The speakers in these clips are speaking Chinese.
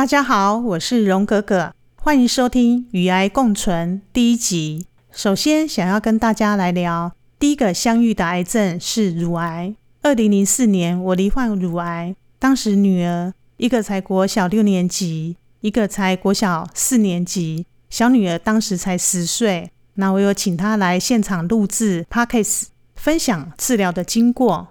大家好，我是荣格格，欢迎收听《与癌共存》第一集。首先，想要跟大家来聊，第一个相遇的癌症是乳癌。二零零四年，我罹患乳癌，当时女儿一个才国小六年级，一个才国小四年级，小女儿当时才十岁。那我有请她来现场录制 podcast，分享治疗的经过。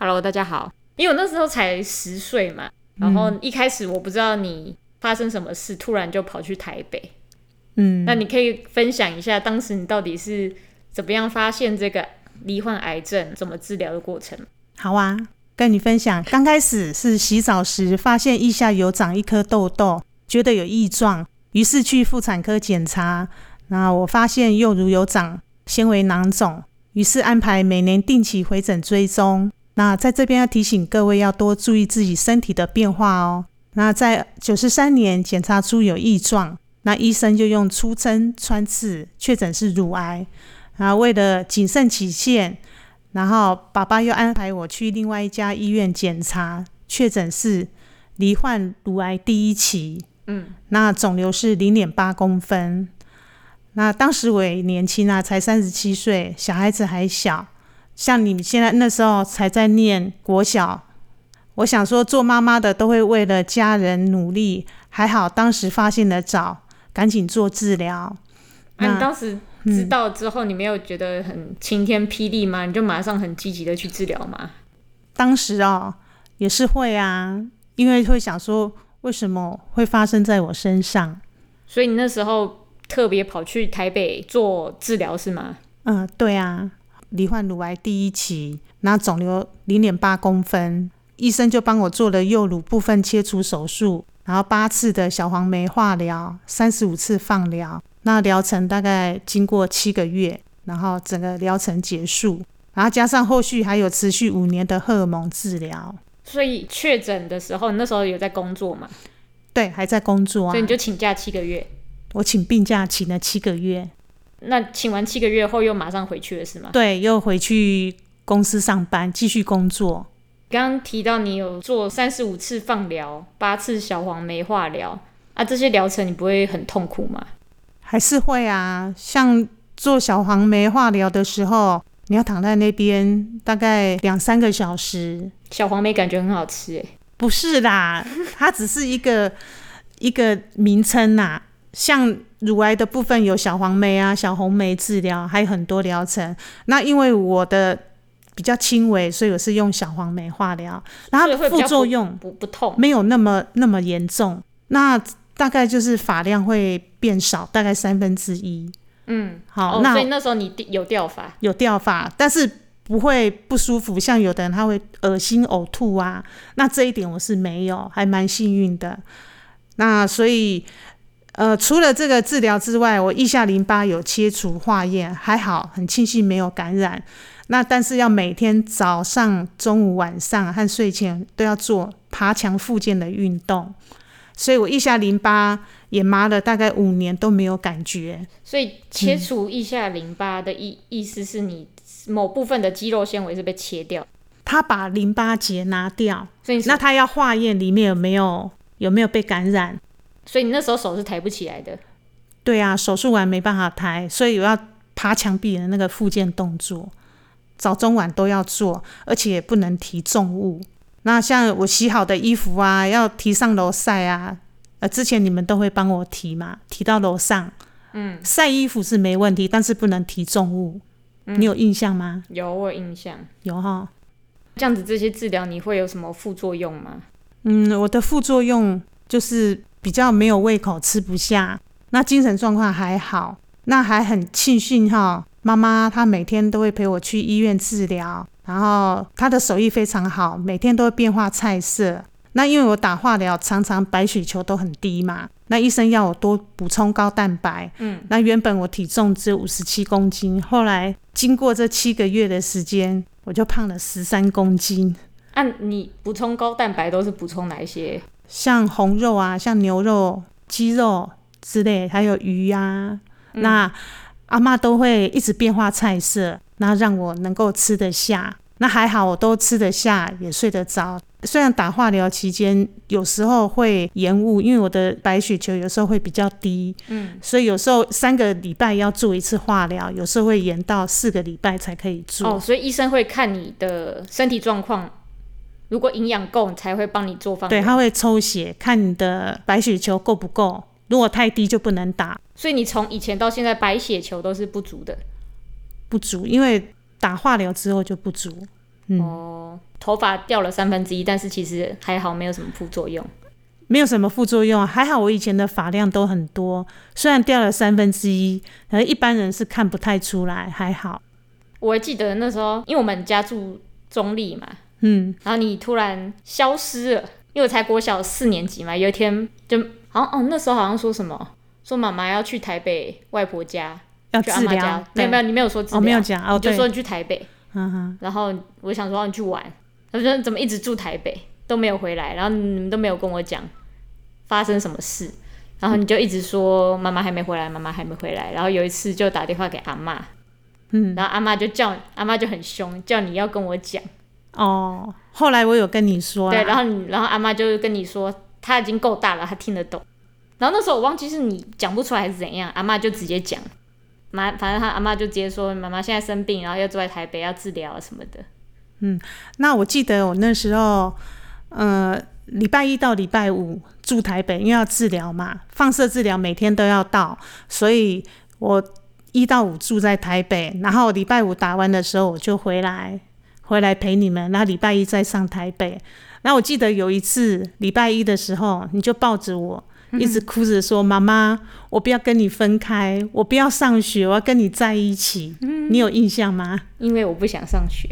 Hello，大家好，因为我那时候才十岁嘛。然后一开始我不知道你发生什么事，突然就跑去台北。嗯，那你可以分享一下当时你到底是怎么样发现这个罹患癌症、怎么治疗的过程？好啊，跟你分享。刚开始是洗澡时发现腋下有长一颗痘痘，觉得有异状，于是去妇产科检查。那我发现右乳有长纤维囊肿，于是安排每年定期回诊追踪。那在这边要提醒各位，要多注意自己身体的变化哦。那在九十三年检查出有异状，那医生就用粗针穿刺，确诊是乳癌。啊为了谨慎起见，然后爸爸又安排我去另外一家医院检查，确诊是罹患乳癌第一期。嗯，那肿瘤是零点八公分。那当时我也年轻啊，才三十七岁，小孩子还小。像你们现在那时候才在念国小，我想说做妈妈的都会为了家人努力，还好当时发现的早，赶紧做治疗。那你当时知道之后，你没有觉得很晴天霹雳吗？你就马上很积极的去治疗吗？当时哦，也是会啊，因为会想说为什么会发生在我身上，所以你那时候特别跑去台北做治疗是吗？嗯，对啊。罹患乳癌第一期，那肿瘤零点八公分，医生就帮我做了右乳部分切除手术，然后八次的小黄酶化疗，三十五次放疗，那疗程大概经过七个月，然后整个疗程结束，然后加上后续还有持续五年的荷尔蒙治疗。所以确诊的时候，你那时候有在工作吗？对，还在工作啊。所以你就请假七个月？我请病假请了七个月。那请完七个月后又马上回去了是吗？对，又回去公司上班，继续工作。刚刚提到你有做三十五次放疗，八次小黄梅化疗啊，这些疗程你不会很痛苦吗？还是会啊，像做小黄梅化疗的时候，你要躺在那边大概两三个小时。小黄梅感觉很好吃诶，不是啦，它只是一个 一个名称呐，像。乳癌的部分有小黄梅啊、小红梅治疗，还有很多疗程。那因为我的比较轻微，所以我是用小黄梅化疗，然后副作用不不痛，没有那么那么严重。那大概就是发量会变少，大概三分之一。嗯，好，那所以那时候你有掉发，有掉发，但是不会不舒服。像有的人他会恶心呕吐啊，那这一点我是没有，还蛮幸运的。那所以。呃，除了这个治疗之外，我腋下淋巴有切除化验，还好，很庆幸没有感染。那但是要每天早上、中午、晚上和睡前都要做爬墙复健的运动，所以我腋下淋巴也麻了大概五年都没有感觉。所以切除腋下淋巴的意意思是你某部分的肌肉纤维是被切掉，他把淋巴结拿掉，所以那他要化验里面有没有有没有被感染。所以你那时候手是抬不起来的，对啊，手术完没办法抬，所以我要爬墙壁的那个复健动作，早中晚都要做，而且不能提重物。那像我洗好的衣服啊，要提上楼晒啊，呃，之前你们都会帮我提嘛，提到楼上，嗯，晒衣服是没问题，但是不能提重物。你有印象吗？有，我有印象，有哈。这样子这些治疗你会有什么副作用吗？嗯，我的副作用就是。比较没有胃口，吃不下。那精神状况还好，那还很庆幸哈。妈妈她每天都会陪我去医院治疗，然后她的手艺非常好，每天都会变化菜色。那因为我打化疗，常常白血球都很低嘛，那医生要我多补充高蛋白。嗯，那原本我体重只有五十七公斤，后来经过这七个月的时间，我就胖了十三公斤。按你补充高蛋白都是补充哪一些？像红肉啊，像牛肉、鸡肉之类，还有鱼呀，那阿妈都会一直变化菜色，那让我能够吃得下。那还好，我都吃得下，也睡得着。虽然打化疗期间有时候会延误，因为我的白血球有时候会比较低，嗯，所以有时候三个礼拜要做一次化疗，有时候会延到四个礼拜才可以做。哦，所以医生会看你的身体状况，如果营养够，才会帮你做放。对，他会抽血看你的白血球够不够，如果太低就不能打，所以你从以前到现在白血球都是不足的。不足，因为打化疗之后就不足。嗯，哦，头发掉了三分之一，但是其实还好，没有什么副作用。没有什么副作用，还好我以前的发量都很多，虽然掉了三分之一，可能一般人是看不太出来，还好。我还记得那时候，因为我们家住中立嘛，嗯，然后你突然消失了，因为我才国小四年级嘛，有一天就好像哦，那时候好像说什么，说妈妈要去台北外婆家，要去阿妈家，，没有没有，你没有说治疗，哦，没有讲，哦，你就说你去台北，嗯哼，然后我想说让你去玩，他说怎么一直住台北都没有回来，然后你们都没有跟我讲发生什么事，然后你就一直说妈妈还没回来，妈妈还没回来，然后有一次就打电话给阿妈，嗯，然后阿妈就叫阿妈就很凶，叫你要跟我讲，哦，后来我有跟你说，对，然后你然后阿妈就跟你说他已经够大了，他听得懂，然后那时候我忘记是你讲不出来还是怎样，阿妈就直接讲。妈，反正他阿妈就直接说，妈妈现在生病，然后要住在台北，要治疗啊什么的。嗯那我记得我那时候，呃，礼拜一到礼拜五住台北，因为要治疗嘛，放射治疗每天都要到，所以我一到五住在台北，然后礼拜五打完的时候我就回来，回来陪你们，然后礼拜一再上台北。然后我记得有一次礼拜一的时候，你就抱着我。一直哭着说：“妈妈，我不要跟你分开，我不要上学，我要跟你在一起。你有印象吗？因为我不想上学，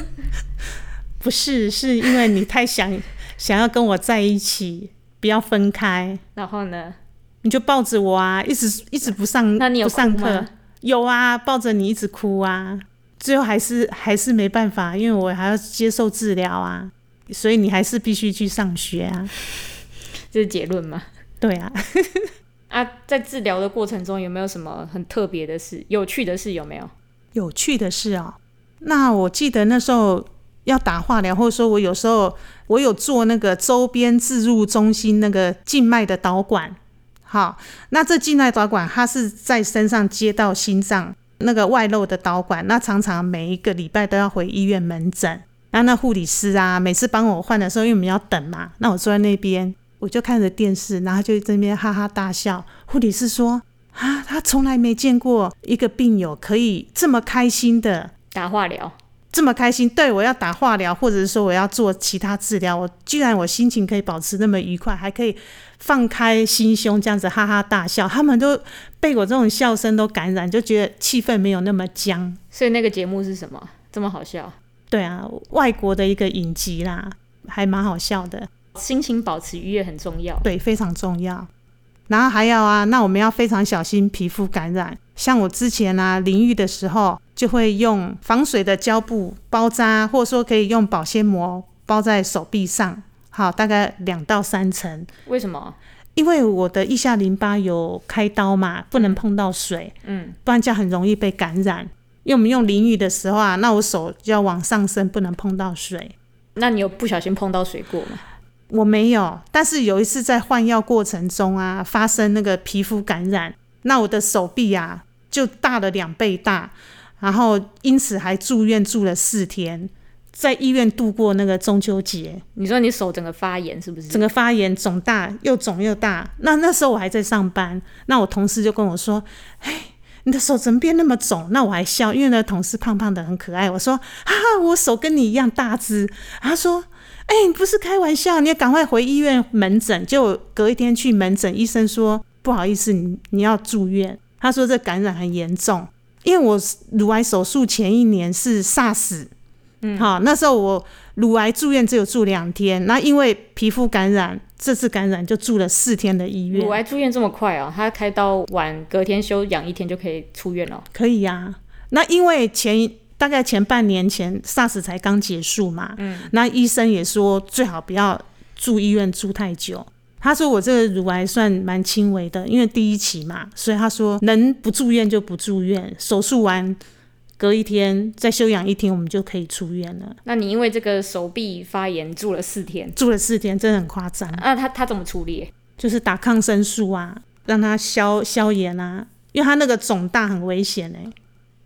不是，是因为你太想想要跟我在一起，不要分开，然后呢？你就抱着我啊，一直一直不上，那你有不上课？有啊，抱着你一直哭啊，最后还是还是没办法，因为我还要接受治疗啊，所以你还是必须去上学啊。这是结论吗？对啊，啊，在治疗的过程中有没有什么很特别的事、有趣的事？有没有？有趣的事哦，那我记得那时候要打化疗，或者说我有时候我有做那个周边置入中心那个静脉的导管。好，那这静脉导管它是在身上接到心脏那个外露的导管，那常常每一个礼拜都要回医院门诊。那那护理师啊，每次帮我换的时候，因为我们要等嘛，那我坐在那边，我就看着电视，然后就在那边哈哈大笑。护理师说：“啊，他从来没见过一个病友可以这么开心的，打化疗，这么开心。对我要打化疗，或者是说我要做其他治疗，我居然我心情可以保持那么愉快，还可以放开心胸这样子哈哈大笑。他们都被我这种笑声都感染，就觉得气氛没有那么僵。所以那个节目是什么？这么好笑？对啊，外国的一个影集啦，还蛮好笑的。心情保持愉悦很重要。对，非常重要。然后还有啊，那我们要非常小心皮肤感染。像我之前啊淋浴的时候，就会用防水的胶布包扎，或者说可以用保鲜膜包在手臂上，好，大概两到三层。为什么？因为我的腋下淋巴有开刀嘛，不能碰到水，嗯，不然这样很容易被感染。因为我们用淋浴的时候啊，那我手就要往上伸，不能碰到水。那你有不小心碰到水过吗？我没有，但是有一次在换药过程中啊，发生那个皮肤感染，那我的手臂啊就大了两倍大，然后因此还住院住了四天，在医院度过那个中秋节，你说你手整个发炎是不是？整个发炎肿大，又肿又大。那那时候我还在上班，那我同事就跟我说：“哎，你的手怎么变那么肿？”那我还笑，因为那同事胖胖的很可爱。我说：“哈哈，我手跟你一样大只。”他说。哎、你不是开玩笑，你要赶快回医院门诊。就隔一天去门诊，医生说不好意思，你你要住院。他说这感染很严重，因为我乳癌手术前一年是 SARS，嗯，好，那时候我乳癌住院只有住两天，那因为皮肤感染，这次感染就住了四天的医院乳。癌住院这么快哦？他开刀晚隔天休养一天就可以出院了。可以呀、那因为前大概前半年前 SARS 才刚结束嘛，嗯，那医生也说最好不要住医院住太久。他说我这个乳癌算蛮轻微的，因为第一期嘛，所以他说能不住院就不住院，手术完隔一天再休养一天，我们就可以出院了。那你因为这个手臂发炎住了四天，住了四天，真的很夸张。那他他怎么处理？就是打抗生素啊，让他消消炎啊，因为他那个肿大很危险哎。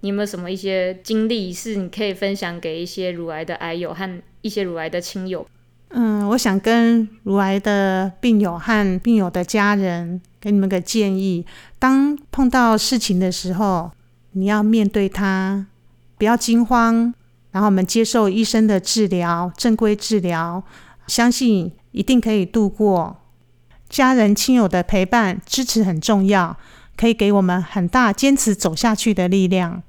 你有没有什么一些经历是你可以分享给一些乳癌的癌友和一些乳癌的亲友？嗯，我想跟乳癌的病友和病友的家人给你们个建议：当碰到事情的时候，你要面对它，不要惊慌，然后我们接受医生的治疗，正规治疗，相信一定可以度过。家人亲友的陪伴支持很重要，可以给我们很大坚持走下去的力量。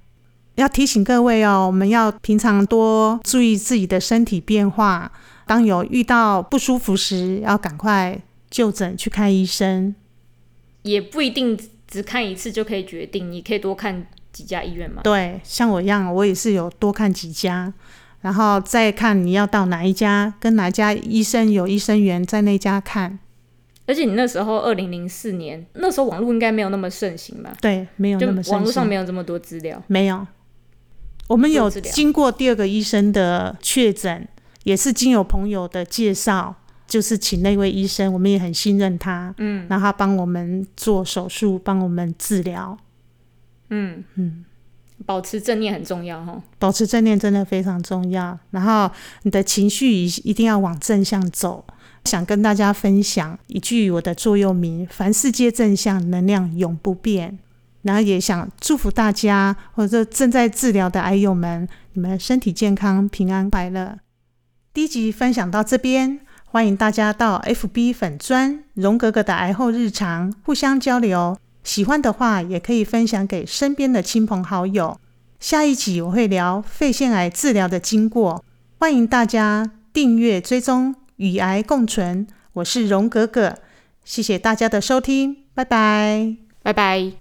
要提醒各位哦，我们要平常多注意自己的身体变化。当有遇到不舒服时，要赶快就诊去看医生。也不一定只看一次就可以决定，你可以多看几家医院嘛。对，像我一样，我也是有多看几家，然后再看你要到哪一家，跟哪家医生有医生缘，在那家看。而且你那时候二零零四年，那时候网络应该没有那么盛行吧？对，没有那么盛行。网络上没有这么多资料。没有，我们有经过第二个医生的确诊。也是经有朋友的介绍，就是请那位医生，我们也很信任他，嗯，然后他帮我们做手术，帮我们治疗，嗯嗯，保持正念很重要哈，保持正念真的非常重要。然后你的情绪一一定要往正向走。想跟大家分享一句我的座右铭：凡事皆正向，能量永不变。然后也想祝福大家，或者正在治疗的癌友们，你们身体健康，平安快乐。第一集分享到这边，欢迎大家到 FB 粉专荣格格的癌后日常互相交流。喜欢的话，也可以分享给身边的亲朋好友。下一集我会聊肺腺癌治疗的经过，欢迎大家订阅追踪与癌共存。我是荣格格，谢谢大家的收听，拜拜，拜拜。